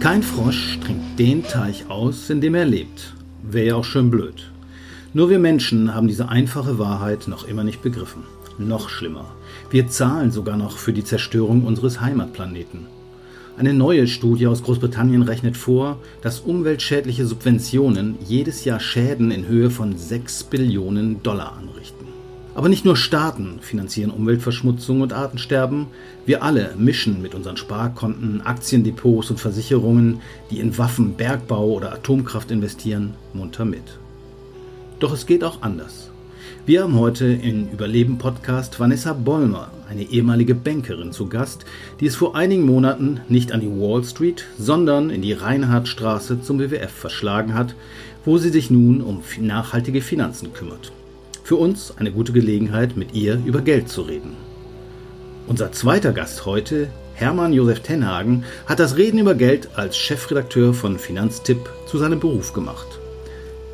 Kein Frosch trinkt den Teich aus, in dem er lebt. Wäre ja auch schön blöd. Nur wir Menschen haben diese einfache Wahrheit noch immer nicht begriffen. Noch schlimmer. Wir zahlen sogar noch für die Zerstörung unseres Heimatplaneten. Eine neue Studie aus Großbritannien rechnet vor, dass umweltschädliche Subventionen jedes Jahr Schäden in Höhe von 6 Billionen Dollar anrichten. Aber nicht nur Staaten finanzieren Umweltverschmutzung und Artensterben, wir alle mischen mit unseren Sparkonten, Aktiendepots und Versicherungen, die in Waffen, Bergbau oder Atomkraft investieren, munter mit. Doch es geht auch anders. Wir haben heute im Überleben-Podcast Vanessa Bollmer, eine ehemalige Bankerin, zu Gast, die es vor einigen Monaten nicht an die Wall Street, sondern in die Reinhardtstraße zum WWF verschlagen hat, wo sie sich nun um nachhaltige Finanzen kümmert. Für uns eine gute Gelegenheit, mit ihr über Geld zu reden. Unser zweiter Gast heute, Hermann Josef Tenhagen, hat das Reden über Geld als Chefredakteur von Finanztipp zu seinem Beruf gemacht.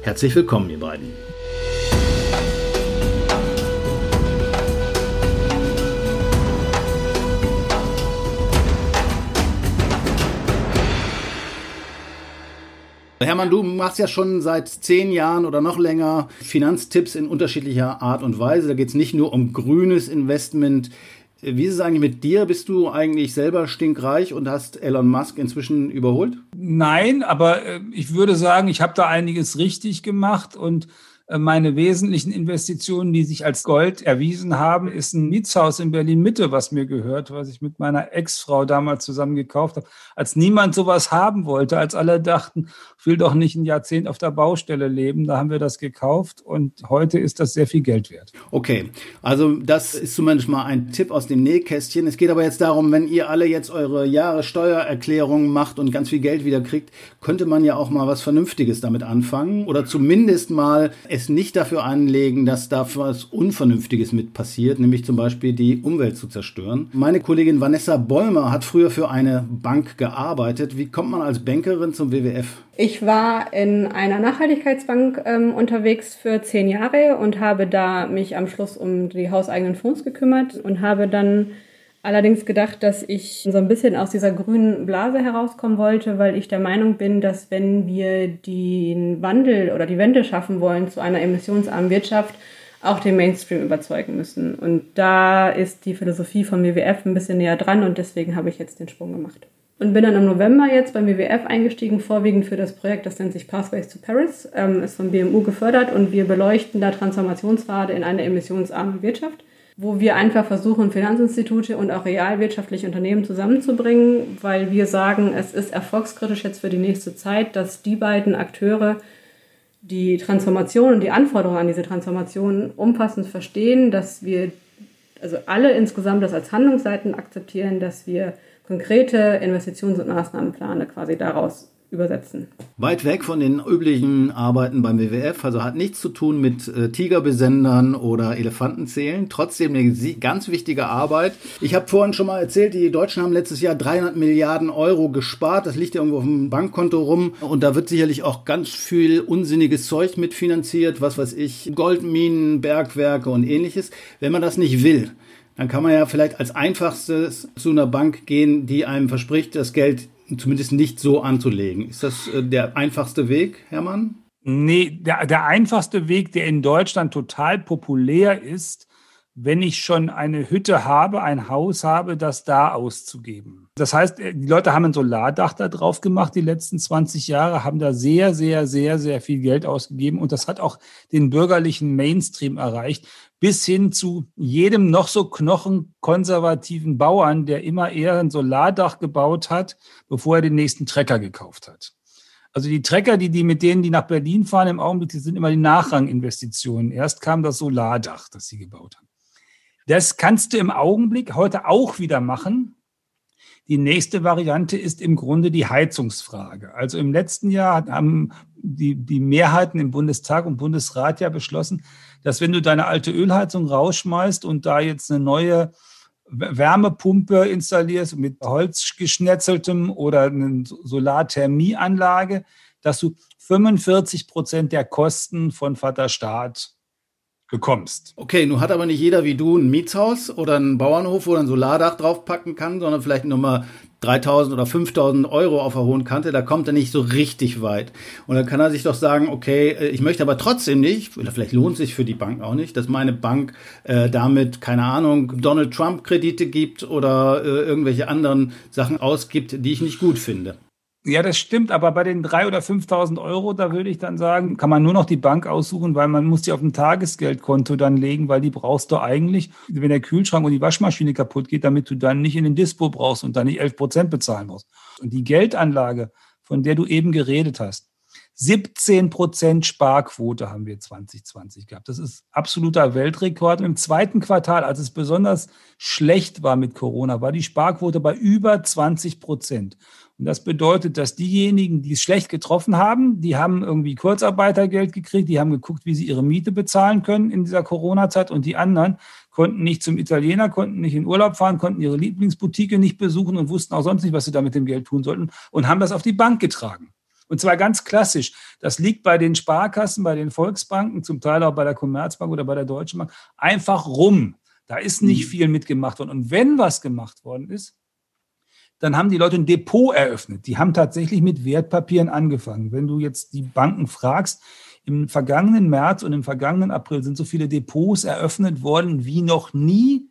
Herzlich willkommen, ihr beiden. Hermann, du machst ja schon seit zehn Jahren oder noch länger Finanztipps in unterschiedlicher Art und Weise. Da geht es nicht nur um grünes Investment. Wie ist es eigentlich mit dir? Bist du eigentlich selber stinkreich und hast Elon Musk inzwischen überholt? Nein, aber äh, ich würde sagen, ich habe da einiges richtig gemacht und meine wesentlichen Investitionen, die sich als Gold erwiesen haben, ist ein Mietshaus in Berlin Mitte, was mir gehört, was ich mit meiner Ex-Frau damals zusammen gekauft habe. Als niemand sowas haben wollte, als alle dachten, ich will doch nicht ein Jahrzehnt auf der Baustelle leben, da haben wir das gekauft und heute ist das sehr viel Geld wert. Okay, also das ist zumindest mal ein Tipp aus dem Nähkästchen. Es geht aber jetzt darum, wenn ihr alle jetzt eure Jahressteuererklärungen macht und ganz viel Geld wieder kriegt, könnte man ja auch mal was Vernünftiges damit anfangen oder zumindest mal es nicht dafür anlegen, dass da was Unvernünftiges mit passiert, nämlich zum Beispiel die Umwelt zu zerstören. Meine Kollegin Vanessa Bäumer hat früher für eine Bank gearbeitet. Wie kommt man als Bankerin zum WWF? Ich war in einer Nachhaltigkeitsbank ähm, unterwegs für zehn Jahre und habe da mich am Schluss um die hauseigenen Fonds gekümmert und habe dann allerdings gedacht, dass ich so ein bisschen aus dieser grünen Blase herauskommen wollte, weil ich der Meinung bin, dass wenn wir den Wandel oder die Wende schaffen wollen zu einer emissionsarmen Wirtschaft, auch den Mainstream überzeugen müssen. Und da ist die Philosophie vom WWF ein bisschen näher dran und deswegen habe ich jetzt den Sprung gemacht. Und bin dann im November jetzt beim WWF eingestiegen, vorwiegend für das Projekt, das nennt sich Pathways to Paris, ähm, ist vom BMU gefördert und wir beleuchten da Transformationspfade in eine emissionsarme Wirtschaft wo wir einfach versuchen, Finanzinstitute und auch realwirtschaftliche Unternehmen zusammenzubringen, weil wir sagen, es ist erfolgskritisch jetzt für die nächste Zeit, dass die beiden Akteure die Transformation und die Anforderungen an diese Transformation umfassend verstehen, dass wir also alle insgesamt das als Handlungsseiten akzeptieren, dass wir konkrete Investitions- und Maßnahmenpläne quasi daraus übersetzen. Weit weg von den üblichen Arbeiten beim WWF, also hat nichts zu tun mit äh, Tigerbesendern oder Elefantenzählen. Trotzdem eine ganz wichtige Arbeit. Ich habe vorhin schon mal erzählt, die Deutschen haben letztes Jahr 300 Milliarden Euro gespart. Das liegt ja irgendwo auf dem Bankkonto rum. Und da wird sicherlich auch ganz viel unsinniges Zeug mitfinanziert. Was weiß ich, Goldminen, Bergwerke und ähnliches. Wenn man das nicht will, dann kann man ja vielleicht als einfachstes zu einer Bank gehen, die einem verspricht, das Geld zumindest nicht so anzulegen. Ist das äh, der einfachste Weg, Hermann? Nee, der, der einfachste Weg, der in Deutschland total populär ist, wenn ich schon eine Hütte habe, ein Haus habe, das da auszugeben. Das heißt, äh, die Leute haben ein Solardach da drauf gemacht die letzten 20 Jahre, haben da sehr, sehr, sehr, sehr viel Geld ausgegeben und das hat auch den bürgerlichen Mainstream erreicht, bis hin zu jedem noch so knochenkonservativen Bauern, der immer eher ein Solardach gebaut hat, bevor er den nächsten Trecker gekauft hat. Also die Trecker, die, die mit denen, die nach Berlin fahren im Augenblick, die sind immer die Nachranginvestitionen. Erst kam das Solardach, das sie gebaut haben. Das kannst du im Augenblick heute auch wieder machen. Die nächste Variante ist im Grunde die Heizungsfrage. Also im letzten Jahr haben die, die Mehrheiten im Bundestag und Bundesrat ja beschlossen, dass wenn du deine alte Ölheizung rausschmeißt und da jetzt eine neue Wärmepumpe installierst mit Holzgeschnetzeltem oder eine Solarthermieanlage, dass du 45 Prozent der Kosten von Vater Staat bekommst. Okay, nun hat aber nicht jeder wie du ein Mietshaus oder einen Bauernhof, wo er ein Solardach draufpacken kann, sondern vielleicht nur mal 3000 oder 5000 Euro auf der hohen Kante, da kommt er nicht so richtig weit. Und dann kann er sich doch sagen, okay, äh, ich möchte aber trotzdem nicht, oder vielleicht lohnt sich für die Bank auch nicht, dass meine Bank äh, damit, keine Ahnung, Donald Trump Kredite gibt oder äh, irgendwelche anderen Sachen ausgibt, die ich nicht gut finde. Ja, das stimmt, aber bei den 3.000 oder 5.000 Euro, da würde ich dann sagen, kann man nur noch die Bank aussuchen, weil man muss die auf ein Tagesgeldkonto dann legen, weil die brauchst du eigentlich, wenn der Kühlschrank und die Waschmaschine kaputt geht, damit du dann nicht in den Dispo brauchst und dann nicht 11 Prozent bezahlen musst. Und die Geldanlage, von der du eben geredet hast, 17 Prozent Sparquote haben wir 2020 gehabt. Das ist absoluter Weltrekord. Und im zweiten Quartal, als es besonders schlecht war mit Corona, war die Sparquote bei über 20 Prozent. Und das bedeutet, dass diejenigen, die es schlecht getroffen haben, die haben irgendwie Kurzarbeitergeld gekriegt, die haben geguckt, wie sie ihre Miete bezahlen können in dieser Corona-Zeit und die anderen konnten nicht zum Italiener, konnten nicht in Urlaub fahren, konnten ihre Lieblingsboutique nicht besuchen und wussten auch sonst nicht, was sie da mit dem Geld tun sollten und haben das auf die Bank getragen. Und zwar ganz klassisch. Das liegt bei den Sparkassen, bei den Volksbanken, zum Teil auch bei der Commerzbank oder bei der Deutschen Bank einfach rum. Da ist nicht mhm. viel mitgemacht worden. Und wenn was gemacht worden ist, dann haben die Leute ein Depot eröffnet. Die haben tatsächlich mit Wertpapieren angefangen. Wenn du jetzt die Banken fragst, im vergangenen März und im vergangenen April sind so viele Depots eröffnet worden wie noch nie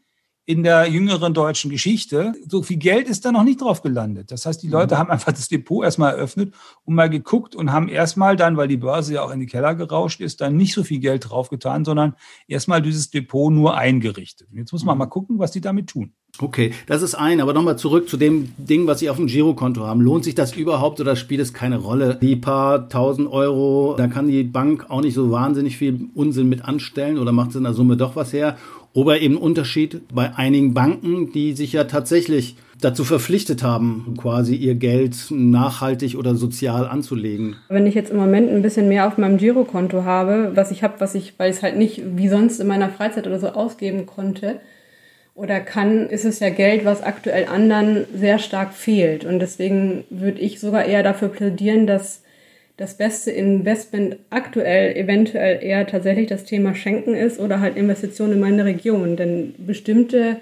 in der jüngeren deutschen Geschichte. So viel Geld ist da noch nicht drauf gelandet. Das heißt, die Leute mhm. haben einfach das Depot erstmal eröffnet und mal geguckt und haben erstmal dann, weil die Börse ja auch in die Keller gerauscht ist, dann nicht so viel Geld draufgetan, sondern erstmal dieses Depot nur eingerichtet. Und jetzt muss man mhm. mal gucken, was die damit tun. Okay, das ist ein, aber nochmal zurück zu dem Ding, was Sie auf dem Girokonto haben. Lohnt sich das überhaupt oder spielt es keine Rolle? Die paar tausend Euro, da kann die Bank auch nicht so wahnsinnig viel Unsinn mit anstellen oder macht es in der Summe doch was her? Oder eben Unterschied bei einigen Banken, die sich ja tatsächlich dazu verpflichtet haben, quasi ihr Geld nachhaltig oder sozial anzulegen. Wenn ich jetzt im Moment ein bisschen mehr auf meinem Girokonto habe, was ich habe, was ich, weil ich es halt nicht wie sonst in meiner Freizeit oder so ausgeben konnte, oder kann, ist es ja Geld, was aktuell anderen sehr stark fehlt. Und deswegen würde ich sogar eher dafür plädieren, dass das beste Investment aktuell eventuell eher tatsächlich das Thema Schenken ist oder halt Investitionen in meine Region. Denn bestimmte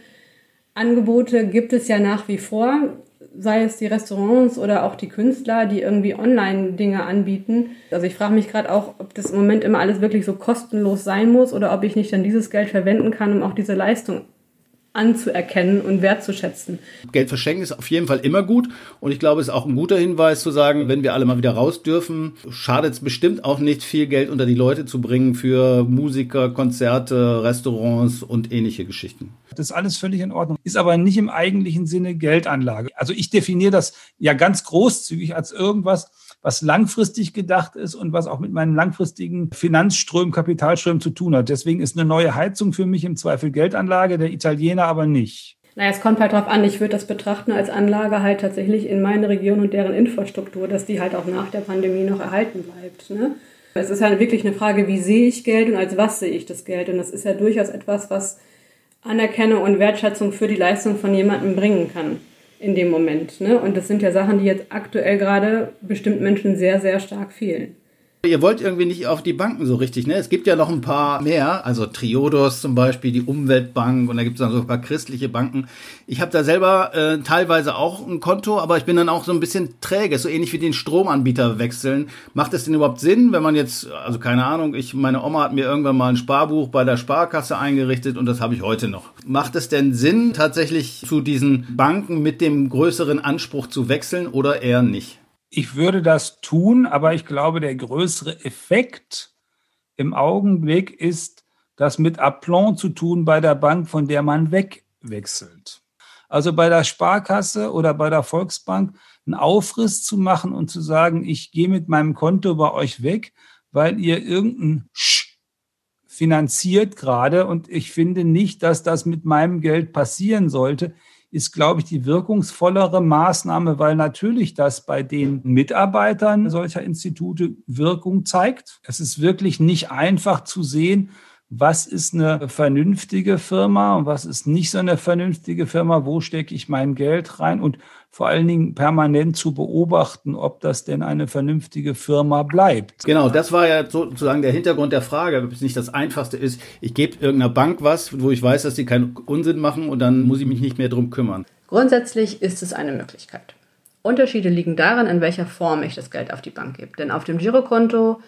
Angebote gibt es ja nach wie vor, sei es die Restaurants oder auch die Künstler, die irgendwie Online-Dinge anbieten. Also ich frage mich gerade auch, ob das im Moment immer alles wirklich so kostenlos sein muss oder ob ich nicht dann dieses Geld verwenden kann, um auch diese Leistung anzuerkennen und wertzuschätzen. Geld verschenken ist auf jeden Fall immer gut und ich glaube, es ist auch ein guter Hinweis zu sagen, wenn wir alle mal wieder raus dürfen, schadet es bestimmt auch nicht, viel Geld unter die Leute zu bringen für Musiker, Konzerte, Restaurants und ähnliche Geschichten. Das ist alles völlig in Ordnung, ist aber nicht im eigentlichen Sinne Geldanlage. Also ich definiere das ja ganz großzügig als irgendwas, was langfristig gedacht ist und was auch mit meinen langfristigen Finanzströmen, Kapitalströmen zu tun hat. Deswegen ist eine neue Heizung für mich im Zweifel Geldanlage, der Italiener aber nicht. Naja, es kommt halt drauf an. Ich würde das betrachten als Anlage halt tatsächlich in meine Region und deren Infrastruktur, dass die halt auch nach der Pandemie noch erhalten bleibt. Ne? Es ist halt wirklich eine Frage, wie sehe ich Geld und als was sehe ich das Geld? Und das ist ja durchaus etwas, was Anerkennung und Wertschätzung für die Leistung von jemandem bringen kann in dem Moment. Ne? Und das sind ja Sachen, die jetzt aktuell gerade bestimmt Menschen sehr, sehr stark fehlen. Ihr wollt irgendwie nicht auf die Banken so richtig, ne? Es gibt ja noch ein paar mehr, also Triodos zum Beispiel, die Umweltbank und da gibt es dann so ein paar christliche Banken. Ich habe da selber äh, teilweise auch ein Konto, aber ich bin dann auch so ein bisschen träge, so ähnlich wie den Stromanbieter wechseln. Macht es denn überhaupt Sinn, wenn man jetzt, also keine Ahnung, ich, meine Oma hat mir irgendwann mal ein Sparbuch bei der Sparkasse eingerichtet und das habe ich heute noch. Macht es denn Sinn, tatsächlich zu diesen Banken mit dem größeren Anspruch zu wechseln oder eher nicht? Ich würde das tun, aber ich glaube, der größere Effekt im Augenblick ist, das mit Aplomb zu tun bei der Bank, von der man wegwechselt. Also bei der Sparkasse oder bei der Volksbank einen Aufriss zu machen und zu sagen, ich gehe mit meinem Konto bei euch weg, weil ihr irgendein Sch finanziert gerade und ich finde nicht, dass das mit meinem Geld passieren sollte ist, glaube ich, die wirkungsvollere Maßnahme, weil natürlich das bei den Mitarbeitern solcher Institute Wirkung zeigt. Es ist wirklich nicht einfach zu sehen, was ist eine vernünftige Firma und was ist nicht so eine vernünftige Firma, wo stecke ich mein Geld rein und vor allen Dingen permanent zu beobachten, ob das denn eine vernünftige Firma bleibt. Genau, das war ja sozusagen der Hintergrund der Frage, ob es nicht das Einfachste ist, ich gebe irgendeiner Bank was, wo ich weiß, dass sie keinen Unsinn machen und dann muss ich mich nicht mehr drum kümmern. Grundsätzlich ist es eine Möglichkeit. Unterschiede liegen darin, in welcher Form ich das Geld auf die Bank gebe. Denn auf dem Girokonto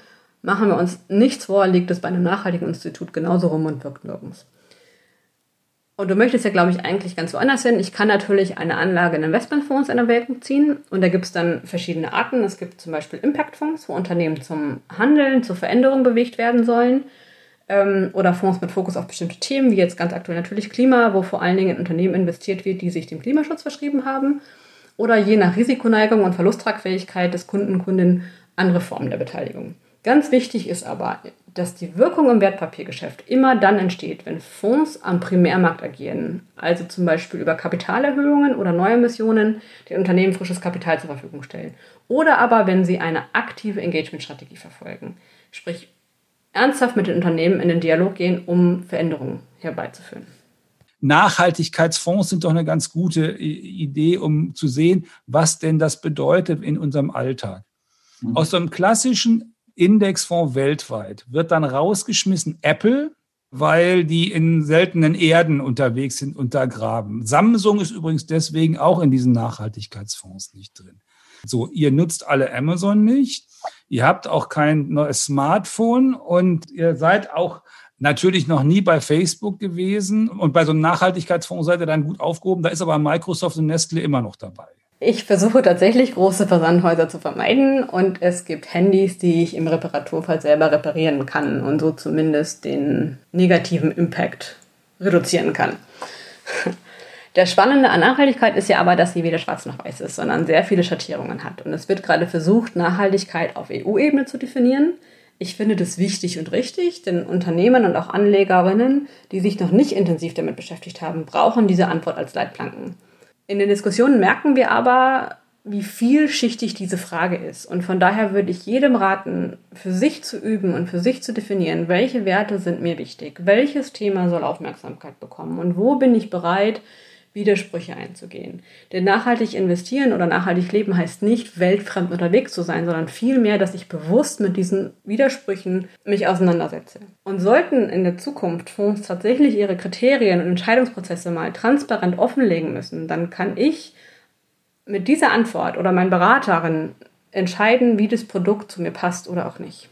Machen wir uns nichts vor, liegt es bei einem nachhaltigen Institut genauso rum und wirkt nirgends. Und du möchtest ja, glaube ich, eigentlich ganz woanders hin. Ich kann natürlich eine Anlage in Investmentfonds in Erwägung ziehen. Und da gibt es dann verschiedene Arten. Es gibt zum Beispiel Impactfonds, wo Unternehmen zum Handeln, zur Veränderung bewegt werden sollen. Ähm, oder Fonds mit Fokus auf bestimmte Themen, wie jetzt ganz aktuell natürlich Klima, wo vor allen Dingen in Unternehmen investiert wird, die sich dem Klimaschutz verschrieben haben. Oder je nach Risikoneigung und Verlusttragfähigkeit des Kunden, Kundin andere Formen der Beteiligung. Ganz wichtig ist aber, dass die Wirkung im Wertpapiergeschäft immer dann entsteht, wenn Fonds am Primärmarkt agieren, also zum Beispiel über Kapitalerhöhungen oder Neuemissionen den Unternehmen frisches Kapital zur Verfügung stellen. Oder aber, wenn sie eine aktive Engagement-Strategie verfolgen, sprich ernsthaft mit den Unternehmen in den Dialog gehen, um Veränderungen herbeizuführen. Nachhaltigkeitsfonds sind doch eine ganz gute Idee, um zu sehen, was denn das bedeutet in unserem Alltag. Mhm. Aus so einem klassischen Indexfonds weltweit wird dann rausgeschmissen Apple, weil die in seltenen Erden unterwegs sind, untergraben. Samsung ist übrigens deswegen auch in diesen Nachhaltigkeitsfonds nicht drin. So, ihr nutzt alle Amazon nicht. Ihr habt auch kein neues Smartphone und ihr seid auch natürlich noch nie bei Facebook gewesen. Und bei so einem Nachhaltigkeitsfonds seid ihr dann gut aufgehoben. Da ist aber Microsoft und Nestle immer noch dabei. Ich versuche tatsächlich große Versandhäuser zu vermeiden und es gibt Handys, die ich im Reparaturfall selber reparieren kann und so zumindest den negativen Impact reduzieren kann. Der Spannende an Nachhaltigkeit ist ja aber, dass sie weder schwarz noch weiß ist, sondern sehr viele Schattierungen hat. Und es wird gerade versucht, Nachhaltigkeit auf EU-Ebene zu definieren. Ich finde das wichtig und richtig, denn Unternehmen und auch Anlegerinnen, die sich noch nicht intensiv damit beschäftigt haben, brauchen diese Antwort als Leitplanken. In den Diskussionen merken wir aber, wie vielschichtig diese Frage ist. Und von daher würde ich jedem raten, für sich zu üben und für sich zu definieren, welche Werte sind mir wichtig, welches Thema soll Aufmerksamkeit bekommen und wo bin ich bereit, Widersprüche einzugehen. Denn nachhaltig investieren oder nachhaltig leben heißt nicht, weltfremd unterwegs zu sein, sondern vielmehr, dass ich bewusst mit diesen Widersprüchen mich auseinandersetze. Und sollten in der Zukunft Fonds tatsächlich ihre Kriterien und Entscheidungsprozesse mal transparent offenlegen müssen, dann kann ich mit dieser Antwort oder mein Beraterin entscheiden, wie das Produkt zu mir passt oder auch nicht.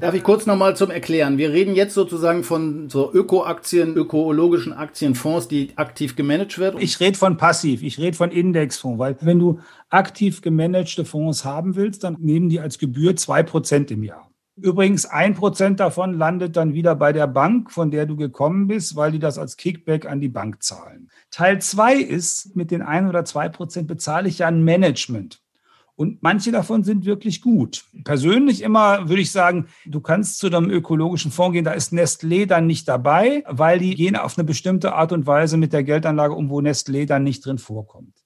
Darf ich kurz nochmal zum Erklären? Wir reden jetzt sozusagen von so Öko-Aktien, ökologischen Aktienfonds, die aktiv gemanagt werden. Ich rede von passiv, ich rede von Indexfonds, weil wenn du aktiv gemanagte Fonds haben willst, dann nehmen die als Gebühr zwei Prozent im Jahr. Übrigens, ein Prozent davon landet dann wieder bei der Bank, von der du gekommen bist, weil die das als Kickback an die Bank zahlen. Teil zwei ist, mit den ein oder zwei Prozent bezahle ich ja ein Management. Und manche davon sind wirklich gut. Persönlich immer würde ich sagen, du kannst zu einem ökologischen Fonds gehen, da ist Nestlé dann nicht dabei, weil die gehen auf eine bestimmte Art und Weise mit der Geldanlage um, wo Nestlé dann nicht drin vorkommt.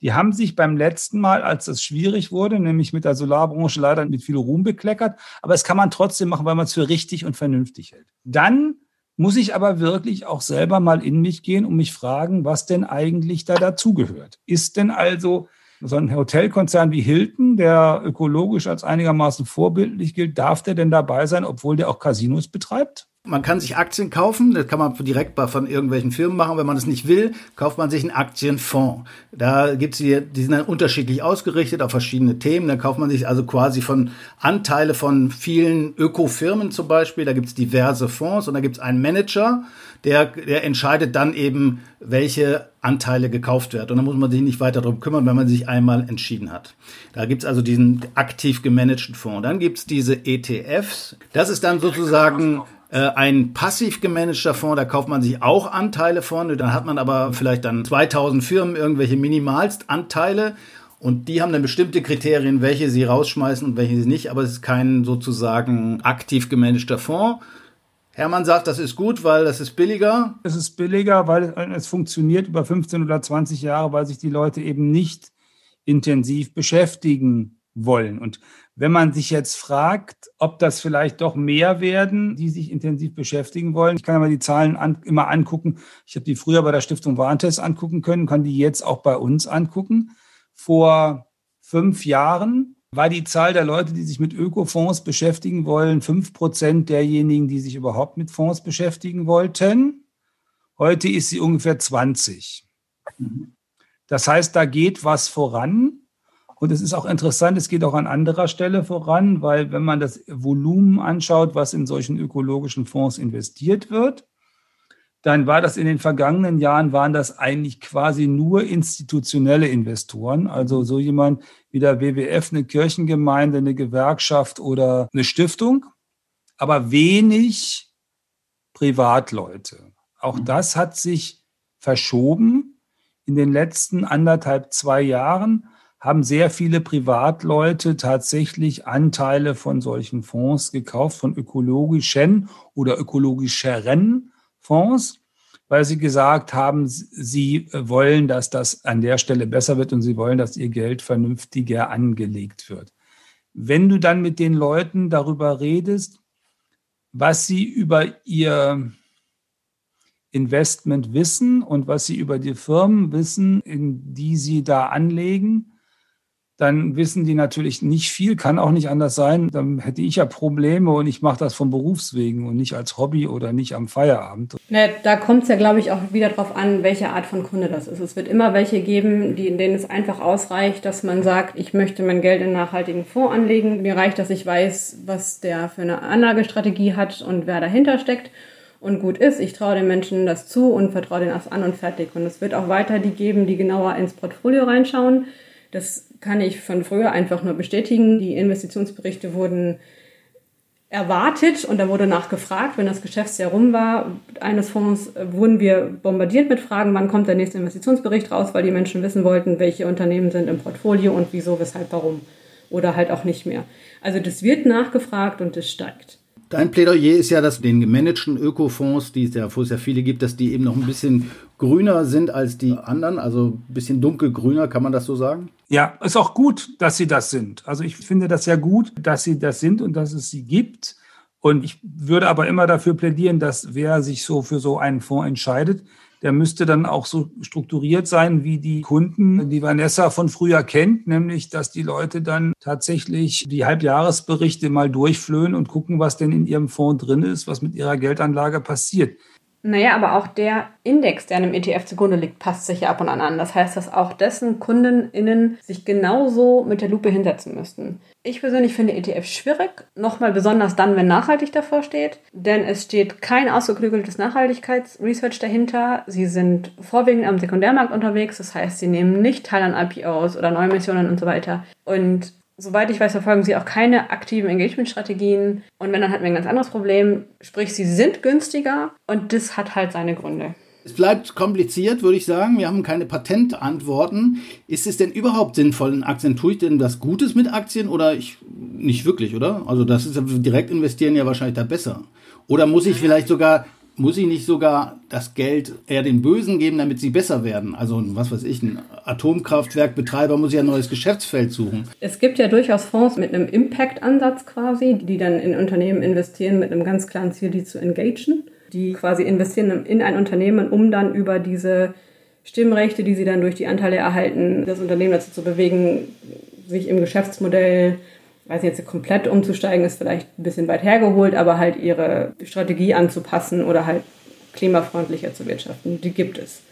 Die haben sich beim letzten Mal, als es schwierig wurde, nämlich mit der Solarbranche leider mit viel Ruhm bekleckert, aber es kann man trotzdem machen, weil man es für richtig und vernünftig hält. Dann muss ich aber wirklich auch selber mal in mich gehen und mich fragen, was denn eigentlich da dazugehört. Ist denn also so ein Hotelkonzern wie Hilton, der ökologisch als einigermaßen vorbildlich gilt, darf der denn dabei sein, obwohl der auch Casinos betreibt? Man kann sich Aktien kaufen, das kann man direkt von irgendwelchen Firmen machen. Wenn man das nicht will, kauft man sich einen Aktienfonds. Da gibt's die, die sind dann unterschiedlich ausgerichtet auf verschiedene Themen. Da kauft man sich also quasi von Anteile von vielen Ökofirmen zum Beispiel. Da gibt's diverse Fonds und da gibt's einen Manager, der, der entscheidet dann eben, welche Anteile gekauft werden. Und dann muss man sich nicht weiter darum kümmern, wenn man sich einmal entschieden hat. Da gibt's also diesen aktiv gemanagten Fonds. Dann gibt's diese ETFs. Das ist dann sozusagen äh, ein passiv gemanagter Fonds, da kauft man sich auch Anteile von, dann hat man aber vielleicht dann 2000 Firmen irgendwelche Minimalstanteile und die haben dann bestimmte Kriterien, welche sie rausschmeißen und welche sie nicht, aber es ist kein sozusagen aktiv gemanagter Fonds. Hermann sagt, das ist gut, weil das ist billiger. Es ist billiger, weil es funktioniert über 15 oder 20 Jahre, weil sich die Leute eben nicht intensiv beschäftigen wollen. Und wenn man sich jetzt fragt, ob das vielleicht doch mehr werden, die sich intensiv beschäftigen wollen, ich kann mal die Zahlen an, immer angucken. Ich habe die früher bei der Stiftung Warentest angucken können, kann die jetzt auch bei uns angucken. Vor fünf Jahren war die Zahl der Leute, die sich mit Ökofonds beschäftigen wollen, fünf Prozent derjenigen, die sich überhaupt mit Fonds beschäftigen wollten. Heute ist sie ungefähr 20. Das heißt, da geht was voran. Und es ist auch interessant, es geht auch an anderer Stelle voran, weil wenn man das Volumen anschaut, was in solchen ökologischen Fonds investiert wird, dann war das in den vergangenen Jahren, waren das eigentlich quasi nur institutionelle Investoren. Also so jemand wie der WWF, eine Kirchengemeinde, eine Gewerkschaft oder eine Stiftung, aber wenig Privatleute. Auch mhm. das hat sich verschoben in den letzten anderthalb, zwei Jahren haben sehr viele Privatleute tatsächlich Anteile von solchen Fonds gekauft, von ökologischen oder ökologischeren Fonds, weil sie gesagt haben, sie wollen, dass das an der Stelle besser wird und sie wollen, dass ihr Geld vernünftiger angelegt wird. Wenn du dann mit den Leuten darüber redest, was sie über ihr Investment wissen und was sie über die Firmen wissen, in die sie da anlegen, dann wissen die natürlich nicht viel, kann auch nicht anders sein. Dann hätte ich ja Probleme und ich mache das vom Berufswegen und nicht als Hobby oder nicht am Feierabend. Ja, da kommt es ja, glaube ich, auch wieder darauf an, welche Art von Kunde das ist. Es wird immer welche geben, die, in denen es einfach ausreicht, dass man sagt, ich möchte mein Geld in nachhaltigen Fonds anlegen. Mir reicht, dass ich weiß, was der für eine Anlagestrategie hat und wer dahinter steckt und gut ist. Ich traue den Menschen das zu und vertraue denen das an und fertig. Und es wird auch weiter die geben, die genauer ins Portfolio reinschauen. Das kann ich von früher einfach nur bestätigen. Die Investitionsberichte wurden erwartet und da wurde nachgefragt, wenn das Geschäftsjahr rum war, eines Fonds wurden wir bombardiert mit Fragen, wann kommt der nächste Investitionsbericht raus, weil die Menschen wissen wollten, welche Unternehmen sind im Portfolio und wieso, weshalb, warum. Oder halt auch nicht mehr. Also das wird nachgefragt und es steigt. Dein Plädoyer ist ja, dass den gemanagten Ökofonds, die es ja, wo es ja viele gibt, dass die eben noch ein bisschen grüner sind als die anderen, also ein bisschen dunkelgrüner, kann man das so sagen? Ja, ist auch gut, dass sie das sind. Also ich finde das ja gut, dass sie das sind und dass es sie gibt. Und ich würde aber immer dafür plädieren, dass wer sich so für so einen Fonds entscheidet, der müsste dann auch so strukturiert sein, wie die Kunden, die Vanessa von früher kennt, nämlich, dass die Leute dann tatsächlich die Halbjahresberichte mal durchflöhen und gucken, was denn in ihrem Fonds drin ist, was mit ihrer Geldanlage passiert. Naja, aber auch der Index, der einem ETF zugrunde liegt, passt sich ja ab und an an. Das heißt, dass auch dessen KundenInnen sich genauso mit der Lupe hinsetzen müssten. Ich persönlich finde ETF schwierig, nochmal besonders dann, wenn nachhaltig davor steht, denn es steht kein ausgeklügeltes Nachhaltigkeitsresearch dahinter. Sie sind vorwiegend am Sekundärmarkt unterwegs, das heißt, sie nehmen nicht teil an IPOs oder Neumissionen und so weiter. Und Soweit ich weiß, verfolgen sie auch keine aktiven Engagement-Strategien. Und wenn, dann hatten wir ein ganz anderes Problem. Sprich, sie sind günstiger und das hat halt seine Gründe. Es bleibt kompliziert, würde ich sagen. Wir haben keine Patentantworten. Ist es denn überhaupt sinnvoll in Aktien? Tue ich denn was Gutes mit Aktien oder ich nicht wirklich, oder? Also das ist direkt investieren ja wahrscheinlich da besser. Oder muss ich vielleicht sogar muss ich nicht sogar das Geld eher den Bösen geben, damit sie besser werden? Also, was weiß ich, ein Atomkraftwerkbetreiber muss ja ein neues Geschäftsfeld suchen. Es gibt ja durchaus Fonds mit einem Impact-Ansatz quasi, die dann in Unternehmen investieren mit einem ganz klaren Ziel, die zu engagen. Die quasi investieren in ein Unternehmen, um dann über diese Stimmrechte, die sie dann durch die Anteile erhalten, das Unternehmen dazu zu bewegen, sich im Geschäftsmodell weiß jetzt komplett umzusteigen, ist vielleicht ein bisschen weit hergeholt, aber halt ihre Strategie anzupassen oder halt klimafreundlicher zu wirtschaften, die gibt es.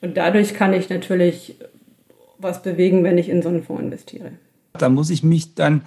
Und dadurch kann ich natürlich was bewegen, wenn ich in so einen Fonds investiere. Da muss ich mich dann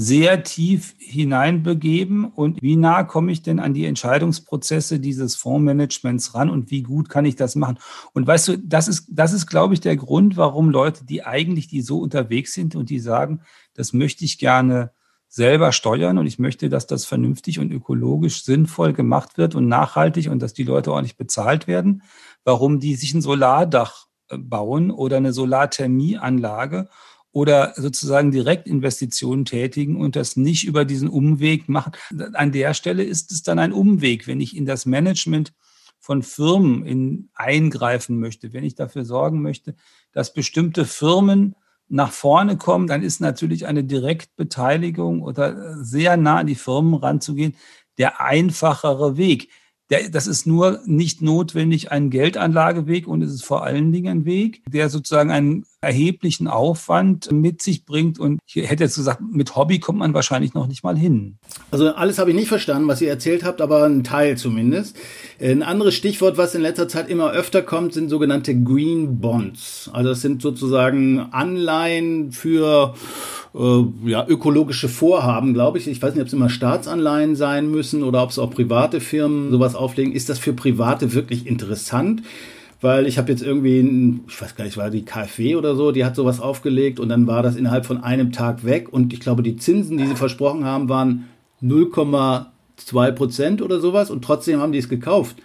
sehr tief hineinbegeben und wie nah komme ich denn an die Entscheidungsprozesse dieses Fondsmanagements ran und wie gut kann ich das machen? Und weißt du, das ist, das ist, glaube ich, der Grund, warum Leute, die eigentlich, die so unterwegs sind und die sagen, das möchte ich gerne selber steuern und ich möchte, dass das vernünftig und ökologisch sinnvoll gemacht wird und nachhaltig und dass die Leute ordentlich bezahlt werden, warum die sich ein Solardach äh, bauen oder eine Solarthermieanlage oder sozusagen Direktinvestitionen tätigen und das nicht über diesen Umweg machen. An der Stelle ist es dann ein Umweg, wenn ich in das Management von Firmen in, eingreifen möchte, wenn ich dafür sorgen möchte, dass bestimmte Firmen nach vorne kommen, dann ist natürlich eine Direktbeteiligung oder sehr nah an die Firmen ranzugehen der einfachere Weg. Der, das ist nur nicht notwendig ein Geldanlageweg und es ist vor allen Dingen ein Weg, der sozusagen einen erheblichen Aufwand mit sich bringt. Und ich hätte jetzt gesagt, mit Hobby kommt man wahrscheinlich noch nicht mal hin. Also alles habe ich nicht verstanden, was ihr erzählt habt, aber ein Teil zumindest. Ein anderes Stichwort, was in letzter Zeit immer öfter kommt, sind sogenannte Green Bonds. Also das sind sozusagen Anleihen für äh, ja, ökologische Vorhaben, glaube ich. Ich weiß nicht, ob es immer Staatsanleihen sein müssen oder ob es auch private Firmen sowas auflegen. Ist das für Private wirklich interessant? Weil ich habe jetzt irgendwie, ein, ich weiß gar nicht, war die KfW oder so, die hat sowas aufgelegt und dann war das innerhalb von einem Tag weg und ich glaube, die Zinsen, die sie versprochen haben, waren 0,2 Prozent oder sowas und trotzdem haben die es gekauft.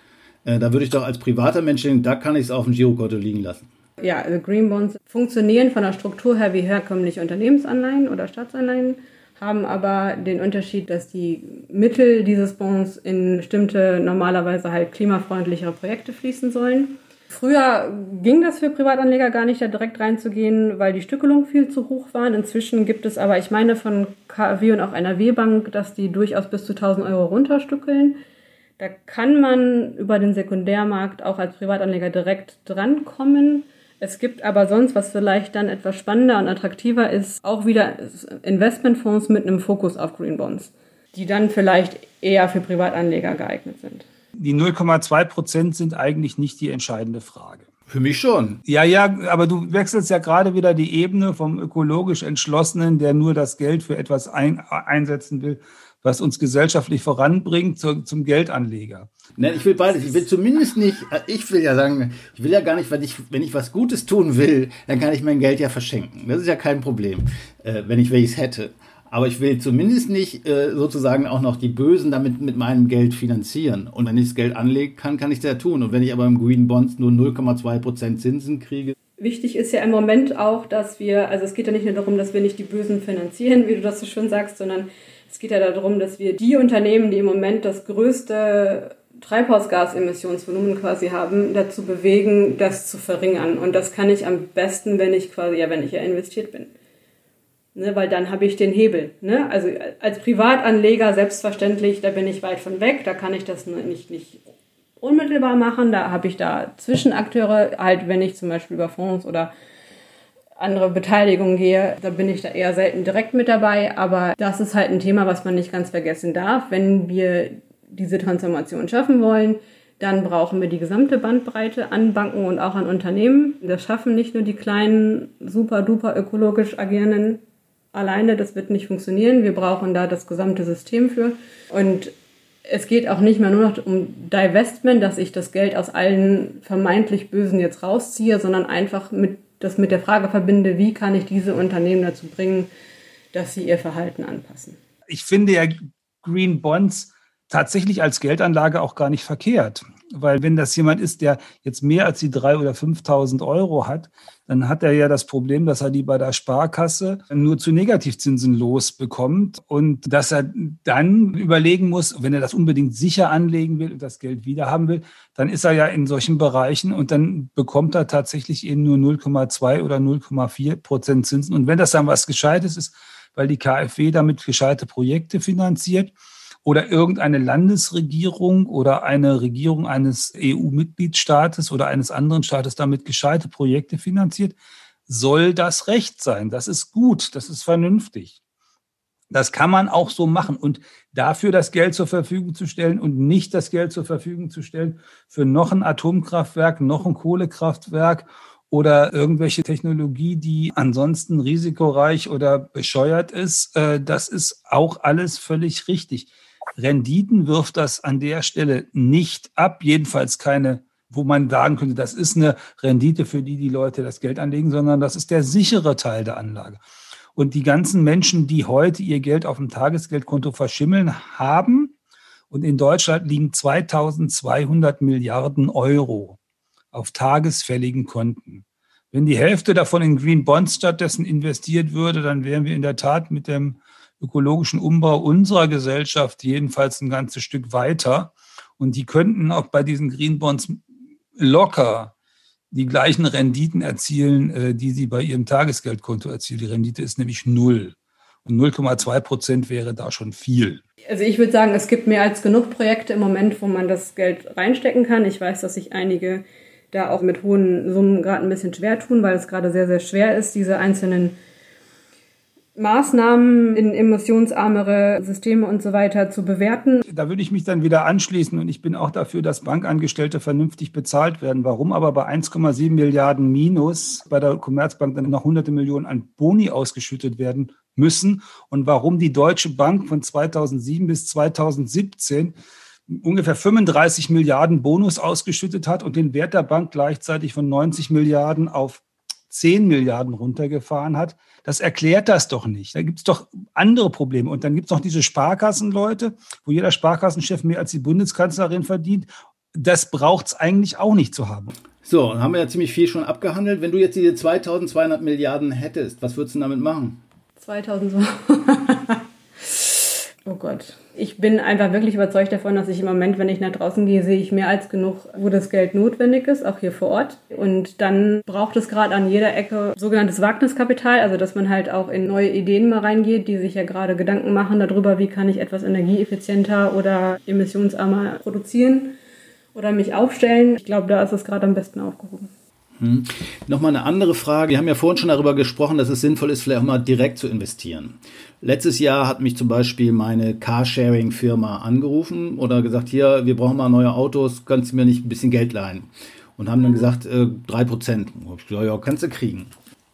Äh, da würde ich doch als privater Mensch denken, da kann ich es auf dem Girokonto liegen lassen. Ja, also Green Bonds funktionieren von der Struktur her wie herkömmliche Unternehmensanleihen oder Staatsanleihen, haben aber den Unterschied, dass die Mittel dieses Bonds in bestimmte normalerweise halt klimafreundlichere Projekte fließen sollen. Früher ging das für Privatanleger gar nicht, da direkt reinzugehen, weil die Stückelungen viel zu hoch waren. Inzwischen gibt es aber, ich meine von KfW und auch NRW Bank, dass die durchaus bis zu 1000 Euro runterstückeln. Da kann man über den Sekundärmarkt auch als Privatanleger direkt drankommen. Es gibt aber sonst, was vielleicht dann etwas spannender und attraktiver ist, auch wieder Investmentfonds mit einem Fokus auf Green Bonds, die dann vielleicht eher für Privatanleger geeignet sind. Die 0,2 Prozent sind eigentlich nicht die entscheidende Frage. Für mich schon. Ja, ja, aber du wechselst ja gerade wieder die Ebene vom ökologisch Entschlossenen, der nur das Geld für etwas ein, einsetzen will, was uns gesellschaftlich voranbringt, zu, zum Geldanleger. Nein, ich will beides. Ich will zumindest nicht, ich will ja sagen, ich will ja gar nicht, wenn ich, wenn ich was Gutes tun will, dann kann ich mein Geld ja verschenken. Das ist ja kein Problem, äh, wenn ich welches hätte. Aber ich will zumindest nicht äh, sozusagen auch noch die Bösen damit mit meinem Geld finanzieren. Und wenn ich das Geld anlegen kann, kann ich das ja tun. Und wenn ich aber im Green Bonds nur 0,2% Zinsen kriege. Wichtig ist ja im Moment auch, dass wir, also es geht ja nicht nur darum, dass wir nicht die Bösen finanzieren, wie du das so schön sagst, sondern es geht ja darum, dass wir die Unternehmen, die im Moment das größte Treibhausgasemissionsvolumen quasi haben, dazu bewegen, das zu verringern. Und das kann ich am besten, wenn ich quasi, ja, wenn ich ja investiert bin. Ne, weil dann habe ich den Hebel. Ne? Also als Privatanleger selbstverständlich, da bin ich weit von weg, da kann ich das nicht, nicht unmittelbar machen. Da habe ich da Zwischenakteure, halt wenn ich zum Beispiel über Fonds oder andere Beteiligungen gehe, da bin ich da eher selten direkt mit dabei. Aber das ist halt ein Thema, was man nicht ganz vergessen darf. Wenn wir diese Transformation schaffen wollen, dann brauchen wir die gesamte Bandbreite an Banken und auch an Unternehmen. Das schaffen nicht nur die kleinen, super duper ökologisch agierenden alleine. Das wird nicht funktionieren. Wir brauchen da das gesamte System für. Und es geht auch nicht mehr nur noch um Divestment, dass ich das Geld aus allen vermeintlich Bösen jetzt rausziehe, sondern einfach mit das mit der Frage verbinde, wie kann ich diese Unternehmen dazu bringen, dass sie ihr Verhalten anpassen. Ich finde ja Green Bonds tatsächlich als Geldanlage auch gar nicht verkehrt. Weil wenn das jemand ist, der jetzt mehr als die 3.000 oder 5.000 Euro hat, dann hat er ja das Problem, dass er die bei der Sparkasse nur zu Negativzinsen losbekommt und dass er dann überlegen muss, wenn er das unbedingt sicher anlegen will und das Geld wiederhaben will, dann ist er ja in solchen Bereichen und dann bekommt er tatsächlich eben nur 0,2 oder 0,4 Prozent Zinsen. Und wenn das dann was Gescheites ist, weil die KfW damit gescheite Projekte finanziert, oder irgendeine Landesregierung oder eine Regierung eines EU-Mitgliedstaates oder eines anderen Staates damit gescheite Projekte finanziert, soll das Recht sein. Das ist gut, das ist vernünftig. Das kann man auch so machen. Und dafür das Geld zur Verfügung zu stellen und nicht das Geld zur Verfügung zu stellen für noch ein Atomkraftwerk, noch ein Kohlekraftwerk oder irgendwelche Technologie, die ansonsten risikoreich oder bescheuert ist, äh, das ist auch alles völlig richtig. Renditen wirft das an der Stelle nicht ab, jedenfalls keine, wo man sagen könnte, das ist eine Rendite, für die die Leute das Geld anlegen, sondern das ist der sichere Teil der Anlage. Und die ganzen Menschen, die heute ihr Geld auf dem Tagesgeldkonto verschimmeln, haben, und in Deutschland liegen 2200 Milliarden Euro auf tagesfälligen Konten. Wenn die Hälfte davon in Green Bonds stattdessen investiert würde, dann wären wir in der Tat mit dem ökologischen Umbau unserer Gesellschaft jedenfalls ein ganzes Stück weiter. Und die könnten auch bei diesen Green Bonds locker die gleichen Renditen erzielen, äh, die sie bei ihrem Tagesgeldkonto erzielen. Die Rendite ist nämlich null. Und 0,2 Prozent wäre da schon viel. Also ich würde sagen, es gibt mehr als genug Projekte im Moment, wo man das Geld reinstecken kann. Ich weiß, dass sich einige da auch mit hohen Summen gerade ein bisschen schwer tun, weil es gerade sehr, sehr schwer ist, diese einzelnen Maßnahmen in emissionsarmere Systeme und so weiter zu bewerten. Da würde ich mich dann wieder anschließen und ich bin auch dafür, dass Bankangestellte vernünftig bezahlt werden. Warum aber bei 1,7 Milliarden Minus bei der Commerzbank dann noch hunderte Millionen an Boni ausgeschüttet werden müssen und warum die Deutsche Bank von 2007 bis 2017 ungefähr 35 Milliarden Bonus ausgeschüttet hat und den Wert der Bank gleichzeitig von 90 Milliarden auf 10 Milliarden runtergefahren hat, das erklärt das doch nicht. Da gibt es doch andere Probleme. Und dann gibt es noch diese Sparkassenleute, wo jeder Sparkassenchef mehr als die Bundeskanzlerin verdient. Das braucht es eigentlich auch nicht zu haben. So, dann haben wir ja ziemlich viel schon abgehandelt. Wenn du jetzt diese 2200 Milliarden hättest, was würdest du damit machen? 2000. oh Gott. Ich bin einfach wirklich überzeugt davon, dass ich im Moment, wenn ich nach draußen gehe, sehe ich mehr als genug, wo das Geld notwendig ist, auch hier vor Ort. Und dann braucht es gerade an jeder Ecke sogenanntes Wagniskapital, also dass man halt auch in neue Ideen mal reingeht, die sich ja gerade Gedanken machen darüber, wie kann ich etwas energieeffizienter oder emissionsarmer produzieren oder mich aufstellen. Ich glaube, da ist es gerade am besten aufgehoben. Hm. Nochmal eine andere Frage. Wir haben ja vorhin schon darüber gesprochen, dass es sinnvoll ist, vielleicht auch mal direkt zu investieren. Letztes Jahr hat mich zum Beispiel meine Carsharing-Firma angerufen oder gesagt, hier, wir brauchen mal neue Autos, kannst du mir nicht ein bisschen Geld leihen? Und haben dann gesagt, äh, drei Prozent. Ich gesagt, ja, kannst du kriegen.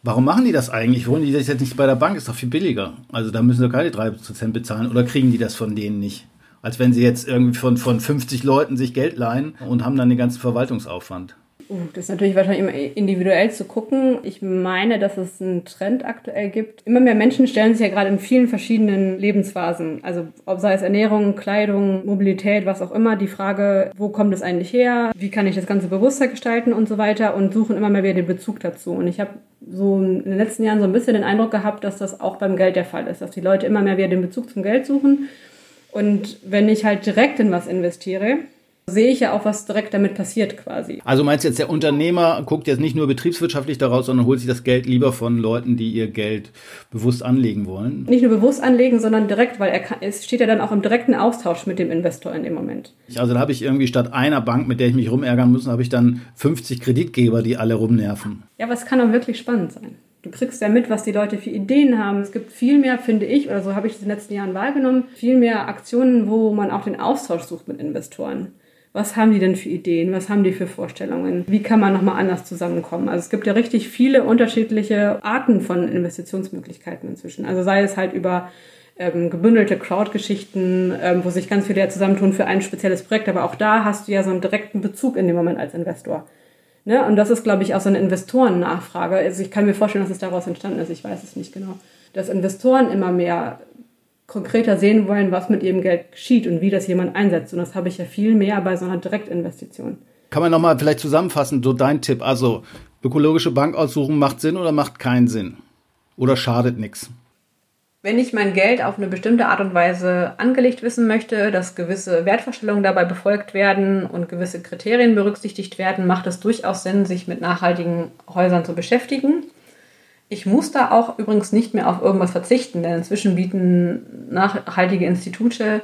Warum machen die das eigentlich? Wollen die das jetzt nicht bei der Bank? Ist doch viel billiger. Also da müssen sie keine drei Prozent bezahlen oder kriegen die das von denen nicht? Als wenn sie jetzt irgendwie von, von 50 Leuten sich Geld leihen und haben dann den ganzen Verwaltungsaufwand. Uh, das ist natürlich wahrscheinlich immer individuell zu gucken. Ich meine, dass es einen Trend aktuell gibt. Immer mehr Menschen stellen sich ja gerade in vielen verschiedenen Lebensphasen, also ob sei es Ernährung, Kleidung, Mobilität, was auch immer, die Frage, wo kommt es eigentlich her? Wie kann ich das Ganze bewusster gestalten und so weiter und suchen immer mehr wieder den Bezug dazu. Und ich habe so in den letzten Jahren so ein bisschen den Eindruck gehabt, dass das auch beim Geld der Fall ist, dass die Leute immer mehr wieder den Bezug zum Geld suchen. Und wenn ich halt direkt in was investiere, sehe ich ja auch, was direkt damit passiert quasi. Also meinst du jetzt, der Unternehmer guckt jetzt nicht nur betriebswirtschaftlich daraus, sondern holt sich das Geld lieber von Leuten, die ihr Geld bewusst anlegen wollen? Nicht nur bewusst anlegen, sondern direkt, weil er kann, es steht ja dann auch im direkten Austausch mit dem Investor in dem Moment. Also da habe ich irgendwie statt einer Bank, mit der ich mich rumärgern muss, habe ich dann 50 Kreditgeber, die alle rumnerven. Ja, aber es kann auch wirklich spannend sein. Du kriegst ja mit, was die Leute für Ideen haben. Es gibt viel mehr, finde ich, oder so habe ich es in den letzten Jahren wahrgenommen, viel mehr Aktionen, wo man auch den Austausch sucht mit Investoren was haben die denn für Ideen, was haben die für Vorstellungen, wie kann man nochmal anders zusammenkommen. Also es gibt ja richtig viele unterschiedliche Arten von Investitionsmöglichkeiten inzwischen. Also sei es halt über ähm, gebündelte Crowd-Geschichten, ähm, wo sich ganz viele ja zusammentun für ein spezielles Projekt, aber auch da hast du ja so einen direkten Bezug in dem Moment als Investor. Ne? Und das ist, glaube ich, auch so eine Investorennachfrage. Also ich kann mir vorstellen, dass es daraus entstanden ist, ich weiß es nicht genau. Dass Investoren immer mehr konkreter sehen wollen, was mit ihrem Geld geschieht und wie das jemand einsetzt. Und das habe ich ja viel mehr bei so einer Direktinvestition. Kann man nochmal vielleicht zusammenfassen, so dein Tipp. Also ökologische Bank aussuchen macht Sinn oder macht keinen Sinn? Oder schadet nichts? Wenn ich mein Geld auf eine bestimmte Art und Weise angelegt wissen möchte, dass gewisse Wertvorstellungen dabei befolgt werden und gewisse Kriterien berücksichtigt werden, macht es durchaus Sinn, sich mit nachhaltigen Häusern zu beschäftigen. Ich muss da auch übrigens nicht mehr auf irgendwas verzichten, denn inzwischen bieten nachhaltige Institute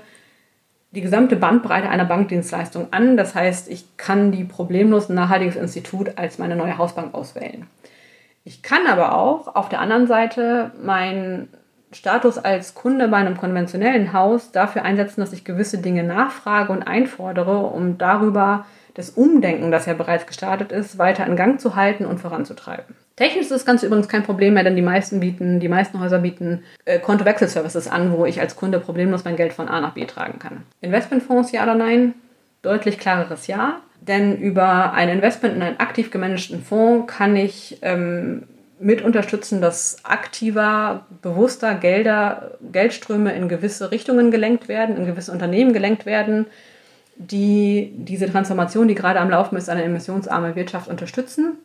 die gesamte Bandbreite einer Bankdienstleistung an. Das heißt, ich kann die problemlos nachhaltiges Institut als meine neue Hausbank auswählen. Ich kann aber auch auf der anderen Seite meinen Status als Kunde bei einem konventionellen Haus dafür einsetzen, dass ich gewisse Dinge nachfrage und einfordere, um darüber das Umdenken, das ja bereits gestartet ist, weiter in Gang zu halten und voranzutreiben. Technisch ist das Ganze übrigens kein Problem mehr, denn die meisten bieten, die meisten Häuser bieten äh, Kontowechselservices an, wo ich als Kunde problemlos mein Geld von A nach B tragen kann. Investmentfonds ja oder nein? Deutlich klareres Ja. Denn über ein Investment in einen aktiv gemanagten Fonds kann ich ähm, mit unterstützen, dass aktiver, bewusster Gelder, Geldströme in gewisse Richtungen gelenkt werden, in gewisse Unternehmen gelenkt werden, die diese Transformation, die gerade am Laufen ist, eine emissionsarme Wirtschaft unterstützen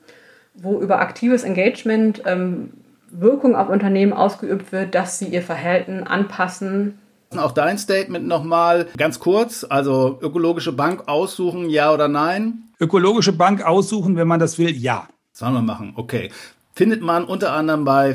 wo über aktives Engagement ähm, Wirkung auf Unternehmen ausgeübt wird, dass sie ihr Verhalten anpassen. Auch dein Statement nochmal ganz kurz, also ökologische Bank aussuchen, ja oder nein? Ökologische Bank aussuchen, wenn man das will, ja. Sollen wir machen, okay. Findet man unter anderem bei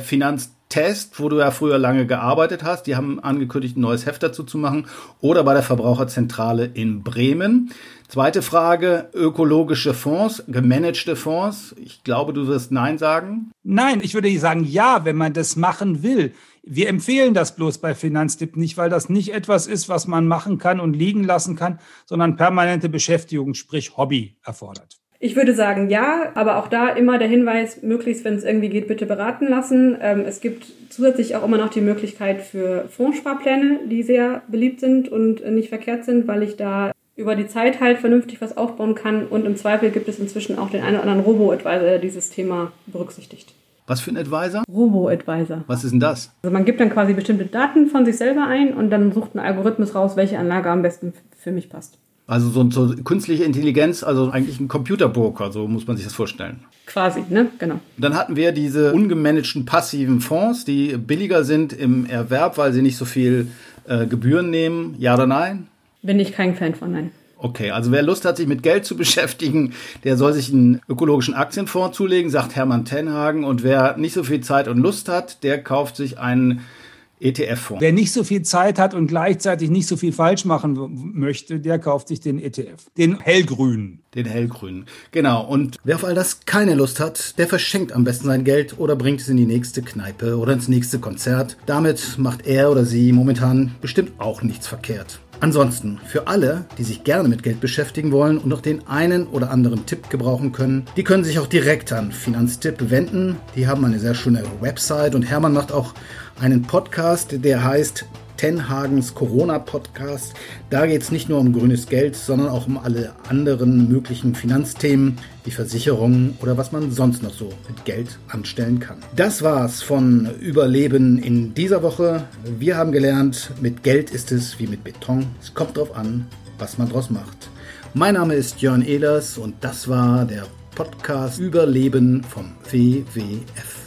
Finanztest, wo du ja früher lange gearbeitet hast. Die haben angekündigt, ein neues Heft dazu zu machen. Oder bei der Verbraucherzentrale in Bremen. Zweite Frage, ökologische Fonds, gemanagte Fonds. Ich glaube, du wirst Nein sagen. Nein, ich würde sagen Ja, wenn man das machen will. Wir empfehlen das bloß bei Finanztipp nicht, weil das nicht etwas ist, was man machen kann und liegen lassen kann, sondern permanente Beschäftigung, sprich Hobby erfordert. Ich würde sagen ja, aber auch da immer der Hinweis, möglichst, wenn es irgendwie geht, bitte beraten lassen. Ähm, es gibt zusätzlich auch immer noch die Möglichkeit für Fondssparpläne, die sehr beliebt sind und nicht verkehrt sind, weil ich da über die Zeit halt vernünftig was aufbauen kann. Und im Zweifel gibt es inzwischen auch den einen oder anderen Robo-Advisor, der dieses Thema berücksichtigt. Was für ein Advisor? Robo-Advisor. Was ist denn das? Also man gibt dann quasi bestimmte Daten von sich selber ein und dann sucht ein Algorithmus raus, welche Anlage am besten für mich passt. Also so, so künstliche Intelligenz, also eigentlich ein Computerbroker, so muss man sich das vorstellen. Quasi, ne? Genau. Dann hatten wir diese ungemanagten passiven Fonds, die billiger sind im Erwerb, weil sie nicht so viel äh, Gebühren nehmen. Ja oder nein? Bin ich kein Fan von, nein. Okay, also wer Lust hat, sich mit Geld zu beschäftigen, der soll sich einen ökologischen Aktienfonds zulegen, sagt Hermann Tenhagen. Und wer nicht so viel Zeit und Lust hat, der kauft sich einen ETF-Fonds. Wer nicht so viel Zeit hat und gleichzeitig nicht so viel falsch machen möchte, der kauft sich den ETF. Den hellgrünen. Den hellgrünen. Genau. Und wer auf all das keine Lust hat, der verschenkt am besten sein Geld oder bringt es in die nächste Kneipe oder ins nächste Konzert. Damit macht er oder sie momentan bestimmt auch nichts verkehrt. Ansonsten, für alle, die sich gerne mit Geld beschäftigen wollen und noch den einen oder anderen Tipp gebrauchen können, die können sich auch direkt an Finanztipp wenden. Die haben eine sehr schöne Website und Hermann macht auch einen Podcast, der heißt Tenhagens Corona-Podcast. Da geht es nicht nur um grünes Geld, sondern auch um alle anderen möglichen Finanzthemen, wie Versicherungen oder was man sonst noch so mit Geld anstellen kann. Das war's von Überleben in dieser Woche. Wir haben gelernt, mit Geld ist es wie mit Beton. Es kommt drauf an, was man draus macht. Mein Name ist Jörn Ehlers und das war der Podcast Überleben vom WWF.